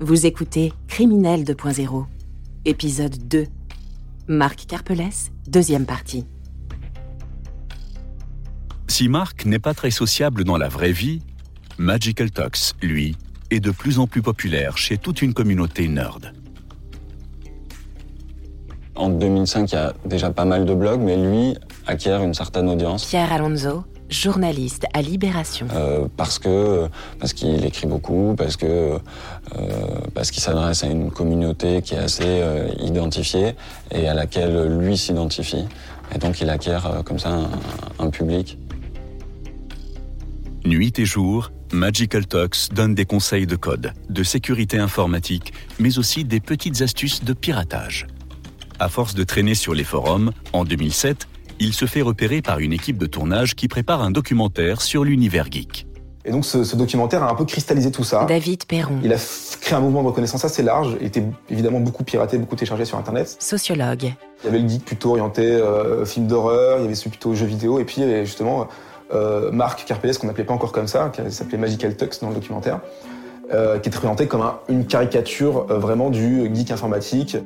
Vous écoutez Criminel 2.0, épisode 2. Marc Carpelès, deuxième partie. Si Marc n'est pas très sociable dans la vraie vie, Magical Talks, lui, est de plus en plus populaire chez toute une communauté nerd. En 2005, il y a déjà pas mal de blogs, mais lui acquiert une certaine audience. Pierre Alonso, journaliste à Libération. Euh, parce que parce qu'il écrit beaucoup, parce que euh, parce qu'il s'adresse à une communauté qui est assez euh, identifiée et à laquelle lui s'identifie. Et donc il acquiert euh, comme ça un, un public. Nuit et jour, Magical Talks donne des conseils de code, de sécurité informatique, mais aussi des petites astuces de piratage. À force de traîner sur les forums, en 2007, il se fait repérer par une équipe de tournage qui prépare un documentaire sur l'univers geek. Et donc ce, ce documentaire a un peu cristallisé tout ça. David Perron, Il a créé un mouvement de reconnaissance assez large, il était évidemment beaucoup piraté, beaucoup téléchargé sur Internet. sociologue. Il y avait le geek plutôt orienté euh, film d'horreur, il y avait celui plutôt jeux vidéo, et puis il y avait justement euh, Marc Carpelès, qu'on n'appelait pas encore comme ça, qui s'appelait Magical Tux dans le documentaire, euh, qui était présenté comme un- une caricature euh, vraiment du geek informatique.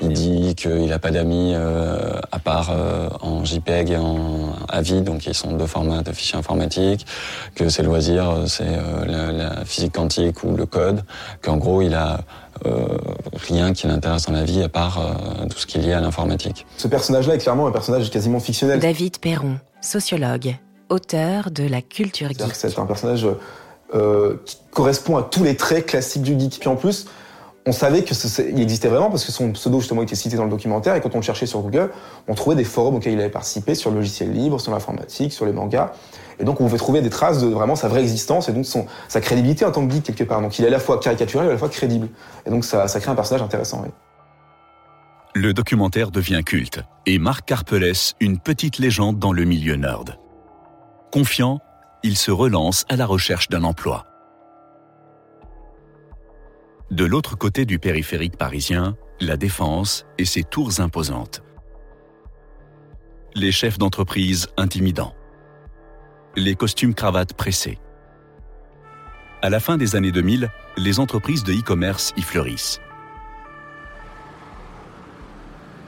Il dit qu'il n'a pas d'amis euh, à part euh, en JPEG et en AVI, donc ils sont deux formats de fichiers informatiques, que ses loisirs, euh, c'est euh, la, la physique quantique ou le code, qu'en gros il a euh, rien qui l'intéresse dans la vie à part euh, tout ce qui est lié à l'informatique. Ce personnage-là est clairement un personnage quasiment fictionnel. David Perron, sociologue, auteur de La culture C'est-à-dire que geek. c'est un personnage euh, qui correspond à tous les traits classiques du geek. Puis en plus, on savait que ce- c'est- il existait vraiment parce que son pseudo justement était cité dans le documentaire et quand on le cherchait sur Google, on trouvait des forums auxquels il avait participé sur le logiciel libre, sur l'informatique, sur les mangas. Et donc on pouvait trouver des traces de vraiment sa vraie existence et donc sa crédibilité en tant que geek quelque part. Donc il est à la fois caricaturel et à la fois crédible. Et donc ça, crée un personnage intéressant. Le documentaire devient culte et Marc Carpelès une petite légende dans le milieu nerd. Confiant, il se relance à la recherche d'un emploi. De l'autre côté du périphérique parisien, la Défense et ses tours imposantes. Les chefs d'entreprise intimidants. Les costumes cravates pressés. À la fin des années 2000, les entreprises de e-commerce y fleurissent.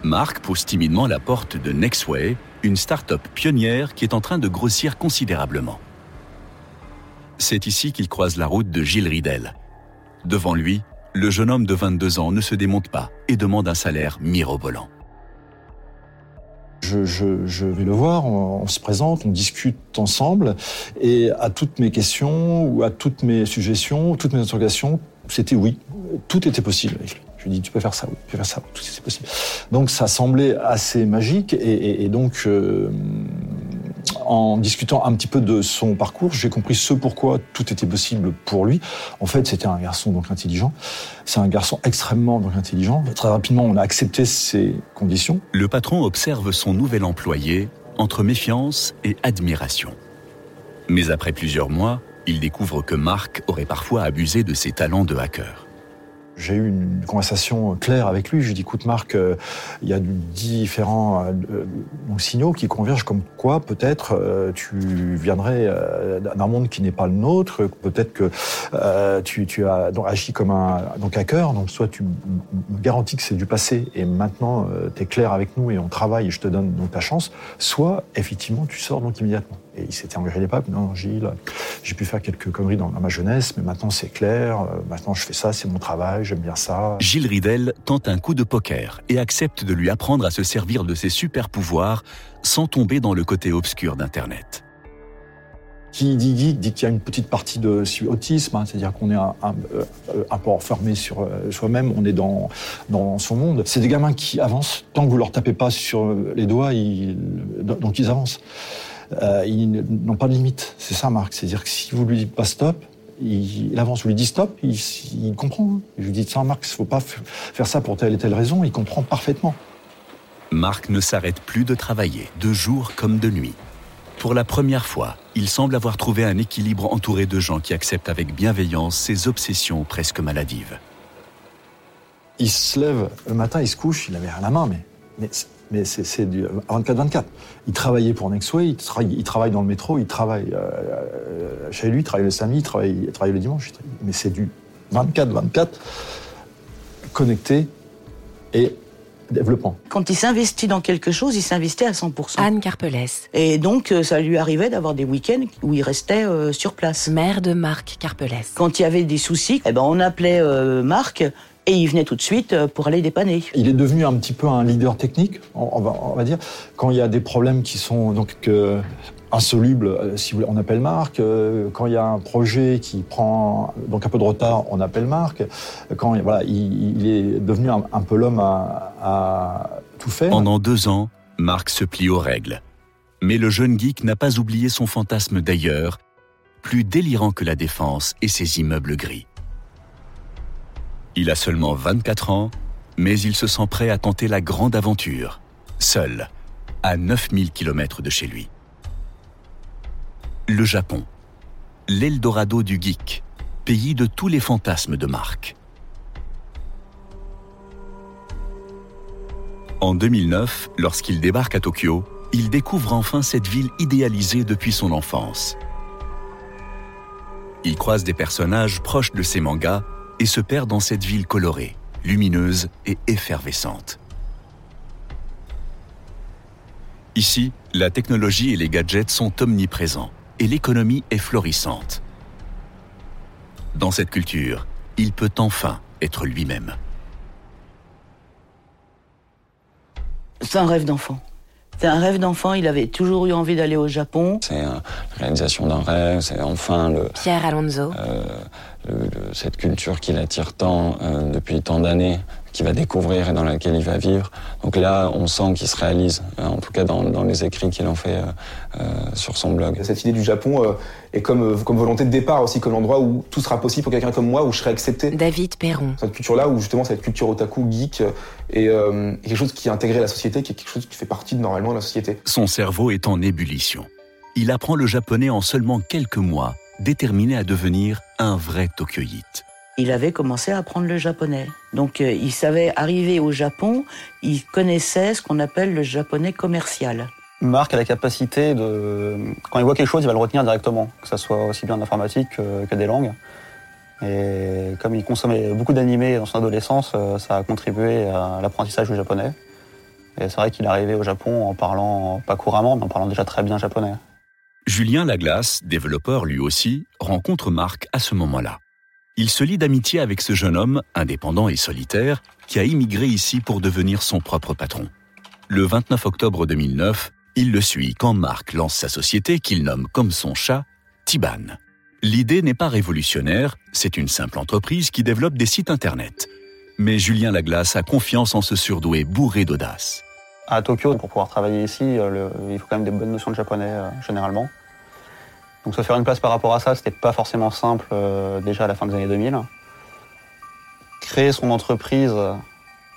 Marc pousse timidement la porte de Nextway, une start-up pionnière qui est en train de grossir considérablement. C'est ici qu'il croise la route de Gilles Ridel. Devant lui, le jeune homme de 22 ans ne se démonte pas et demande un salaire mirobolant. Je, vais le voir, on, se présente, on discute ensemble, et à toutes mes questions ou à toutes mes suggestions, toutes mes interrogations, c'était oui. Tout était possible lui. Je lui dit, tu peux faire ça, oui, tu peux faire ça, tout était possible. Donc ça semblait assez magique, et donc euh, en discutant un petit peu de son parcours, j'ai compris ce pourquoi tout était possible pour lui. En fait, c'était un garçon donc intelligent. C'est un garçon extrêmement donc intelligent. Très rapidement, on a accepté ses conditions. Le patron observe son nouvel employé entre méfiance et admiration. Mais après plusieurs mois, il découvre que Marc aurait parfois abusé de ses talents de hacker. J'ai eu une conversation claire avec lui. Je lui ai dit, écoute Marc, euh, il y a différents euh, euh, signaux qui convergent comme quoi peut-être euh, tu viendrais euh, d'un monde qui n'est pas le nôtre, peut-être que euh, tu, tu as agi comme un donc, hacker, donc soit tu me garantis que c'est du passé et maintenant tu es clair avec nous et on travaille et je te donne donc ta chance, soit effectivement tu sors donc immédiatement. Et il s'était engagé les papes, non Gilles, j'ai pu faire quelques conneries dans, dans ma jeunesse, mais maintenant c'est clair, euh, maintenant je fais ça, c'est mon travail, j'aime bien ça. Gilles Ridel tente un coup de poker et accepte de lui apprendre à se servir de ses super pouvoirs sans tomber dans le côté obscur d'Internet. Qui dit geek dit qu'il y a une petite partie de autisme, hein, c'est-à-dire qu'on est un, un, euh, un peu enfermé sur euh, soi-même, on est dans, dans son monde. C'est des gamins qui avancent, tant que vous leur tapez pas sur les doigts, ils, donc ils avancent. Euh, ils n'ont pas de limite, c'est ça Marc, c'est-à-dire que si vous lui dites pas stop, il, il avance, vous lui dites stop, il, il comprend. hein. Je lui dis ça Marc, il faut pas faire ça pour telle et telle raison, il comprend parfaitement. Marc ne s'arrête plus de travailler, de jour comme de nuit. Pour la première fois, il semble avoir trouvé un équilibre entouré de gens qui acceptent avec bienveillance ses obsessions presque maladives. Il se lève le matin, il se couche, il avait rien à la main, mais, mais, mais c'est, c'est du 24-24. Il travaillait pour Nextway, il travaille, il travaille dans le métro, il travaille euh, euh, chez lui, il travaille le samedi, il travaille, il travaille le dimanche. mais c'est du 24-24, connecté et développant. Quand il s'investit dans quelque chose, il s'investit à 100%. Anne Carpelès, Et donc, euh, ça lui arrivait d'avoir des week-ends où il restait euh, sur place. mère de Marc Carpelès. Quand il y avait des soucis, eh ben, on appelait euh, Marc et il venait tout de suite euh, pour aller dépanner. Il est devenu un petit peu un leader technique, on, va, on va dire. Quand il y a des problèmes qui sont donc euh, insolubles, euh, si vous voulez, on appelle Marc. Euh, Quand il y a un projet qui prend donc un peu de retard, on appelle Marc. Quand voilà, il, il est devenu un, un peu l'homme à, à tout faire. Pendant deux ans, Marc se plie aux règles. Mais le jeune geek n'a pas oublié son fantasme d'ailleurs, plus délirant que la défense et ses immeubles gris. Il a seulement 24 ans, mais il se sent prêt à tenter la grande aventure, seul, à 9000 km de chez lui. Le Japon, l'Eldorado du geek, pays de tous les fantasmes de Marc. En 2009, lorsqu'il débarque à Tokyo, il découvre enfin cette ville idéalisée depuis son enfance. Il croise des personnages proches de ses mangas et se perd dans cette ville colorée, lumineuse et effervescente. Ici, la technologie et les gadgets sont omniprésents et l'économie est florissante. Dans cette culture, il peut enfin être lui-même. C'est un rêve d'enfant. C'est un rêve d'enfant. Il avait toujours eu envie d'aller au Japon. C'est euh, la réalisation d'un rêve, c'est enfin le, Pierre Alonso, euh, le- le- cette culture qui l'attire tant euh, depuis tant d'années, qu'il va découvrir et dans laquelle il va vivre. Donc là, on sent qu'il se réalise, euh, en tout cas dans, dans les écrits qu'il en fait euh, euh, sur son blog. Cette idée du Japon euh, est comme, comme volonté de départ aussi, comme l'endroit où tout sera possible pour quelqu'un comme moi, où je serai accepté. David Perron, Cette culture-là, où justement cette culture otaku, geek, est, euh, est quelque chose qui est intégré à la société, qui est quelque chose qui fait partie de, normalement de la société. Son cerveau est en ébullition. Il apprend le japonais en seulement quelques mois, déterminé à devenir un vrai Tokyoïte. Il avait commencé à apprendre le japonais. Donc, euh, il savait arriver au Japon. Il connaissait ce qu'on appelle le japonais commercial. Marc a la capacité de, quand il voit quelque chose, il va le retenir directement, que ce soit aussi bien d'informatique que, que des langues. Et comme il consommait beaucoup d'animés dans son adolescence, euh, ça a contribué à l'apprentissage du japonais. Et c'est vrai qu'il est arrivé au Japon en parlant, pas couramment, mais en parlant déjà très bien japonais. Julien Laglace, développeur lui aussi, rencontre Marc à ce moment-là. Il se lie d'amitié avec ce jeune homme, indépendant et solitaire, qui a immigré ici pour devenir son propre patron. Le 29 octobre 2009, il le suit quand Marc lance sa société qu'il nomme comme son chat Tiban. L'idée n'est pas révolutionnaire, c'est une simple entreprise qui développe des sites internet. Mais Julien Laglace a confiance en ce surdoué bourré d'audace. À Tokyo, pour pouvoir travailler ici, euh, il faut quand même des bonnes notions de japonais, euh, généralement. Donc se faire une place par rapport à ça, c'était pas forcément simple euh, déjà à la fin des années 2000. Créer son entreprise euh,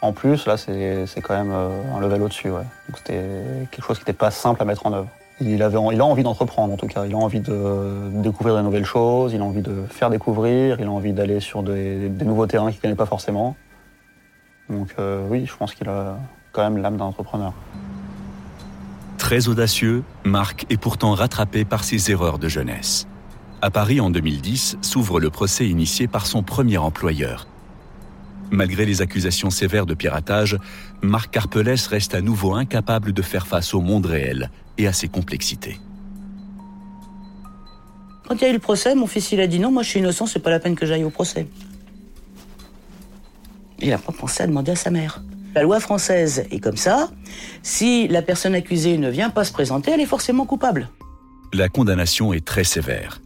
en plus, là, c'est quand même euh, un level au-dessus. Donc c'était quelque chose qui n'était pas simple à mettre en œuvre. Il, avait, il a envie d'entreprendre en tout cas. Il a envie de découvrir de nouvelles choses, il a envie de faire découvrir, il a envie d'aller sur des, nouveaux terrains qu'il ne connaît pas forcément. Donc oui, je pense qu'il a quand même l'âme d'un entrepreneur. Très audacieux, Marc est pourtant rattrapé par ses erreurs de jeunesse. À Paris en 2010 s'ouvre le procès initié par son premier employeur. Malgré les accusations sévères de piratage, Marc Carpelès reste à nouveau incapable de faire face au monde réel et à ses complexités. Quand il y a eu le procès, mon fils il a dit non, moi je suis innocent, c'est pas la peine que j'aille au procès. Il n'a pas pensé à demander à sa mère. La loi française est comme ça. Si la personne accusée ne vient pas se présenter, elle est forcément coupable. La condamnation est très sévère.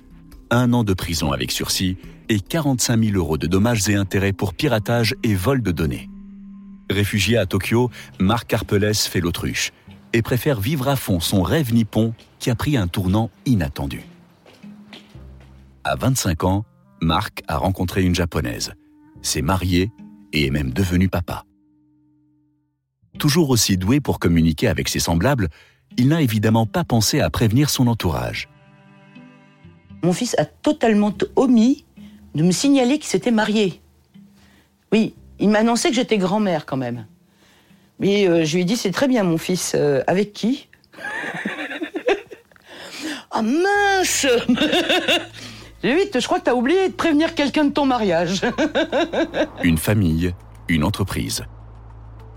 Un an de prison avec sursis et 45 000 euros de dommages et intérêts pour piratage et vol de données. Réfugié à Tokyo, Marc Carpelès fait l'autruche et préfère vivre à fond son rêve nippon qui a pris un tournant inattendu. À 25 ans, Marc a rencontré une japonaise, s'est marié et est même devenu papa. Toujours aussi doué pour communiquer avec ses semblables, il n'a évidemment pas pensé à prévenir son entourage. Mon fils a totalement omis de me signaler qu'il s'était marié. Oui, il m'a annoncé que j'étais grand-mère quand même. Mais euh, je lui ai dit, c'est très bien mon fils, Euh, avec qui? Ah mince Vite, je crois que t'as oublié de prévenir quelqu'un de ton mariage. Une famille, une entreprise.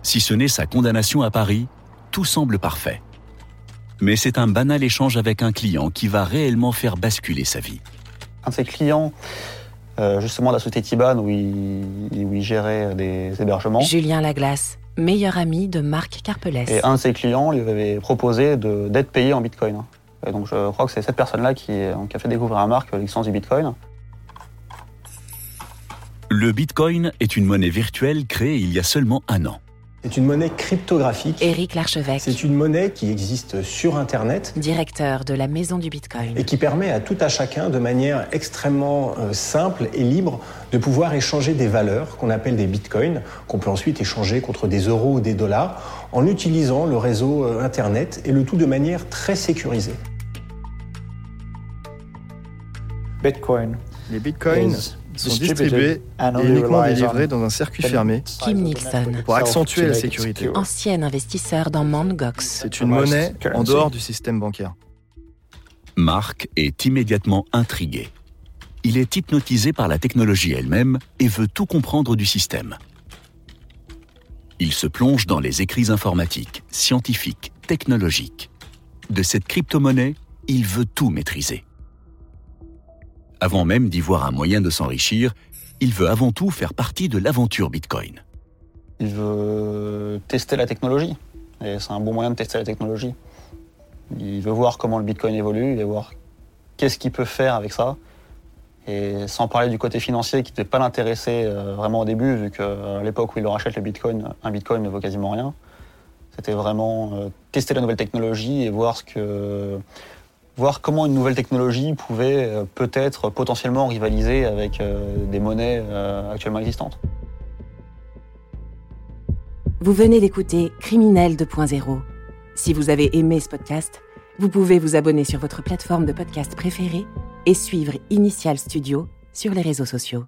Si ce n'est sa condamnation à Paris, tout semble parfait. Mais c'est un banal échange avec un client qui va réellement faire basculer sa vie. Un de ses clients, euh, justement de la société Tiban, où il, où il gérait des hébergements. Julien Laglace, meilleur ami de Marc Carpelès. Et un de ses clients lui avait proposé de- d'être payé en bitcoin. Et donc je crois que c'est cette personne-là qui, qui a fait découvrir à Marc l'existence du bitcoin. Le Bitcoin est une monnaie virtuelle créée il y a seulement un an. C'est une monnaie cryptographique. Éric Larchevêque, C'est une monnaie qui existe sur Internet directeur de la Maison du Bitcoin. et qui permet à tout à chacun, de manière extrêmement euh, simple et libre, de pouvoir échanger des valeurs qu'on appelle des bitcoins, qu'on peut ensuite échanger contre des euros ou des dollars, en utilisant le réseau euh, Internet et le tout de manière très sécurisée. Bitcoin Les bitcoins is sont distribués et uniquement délivrés dans un circuit fermé Kim network pour accentuer la sécurité. secure. Ancien investisseur dans Mangox. C'est une monnaie en dehors du système bancaire. Marc est immédiatement intrigué. Il est hypnotisé par la technologie elle-même et veut tout comprendre du système. Il se plonge dans les écrits informatiques, scientifiques, technologiques. De cette crypto-monnaie, il veut tout maîtriser. Avant même d'y voir un moyen de s'enrichir, il veut avant tout faire partie de l'aventure Bitcoin. Il veut tester la technologie. Et c'est un bon moyen de tester la technologie. Il veut voir comment le bitcoin évolue, il veut voir qu'est-ce qu'il peut faire avec ça. Et sans parler du côté financier qui ne devait pas l'intéresser euh, vraiment au début, vu qu'à l'époque où il le rachète le bitcoin, un bitcoin ne vaut quasiment rien. C'était vraiment euh, tester la nouvelle technologie et voir ce que voir comment une nouvelle technologie pouvait euh, peut-être potentiellement rivaliser avec euh, des monnaies euh, actuellement existantes. Vous venez d'écouter Criminel 2.0. Si vous avez aimé ce podcast, vous pouvez vous abonner sur votre plateforme de podcast préférée et suivre Initial Studio sur les réseaux sociaux.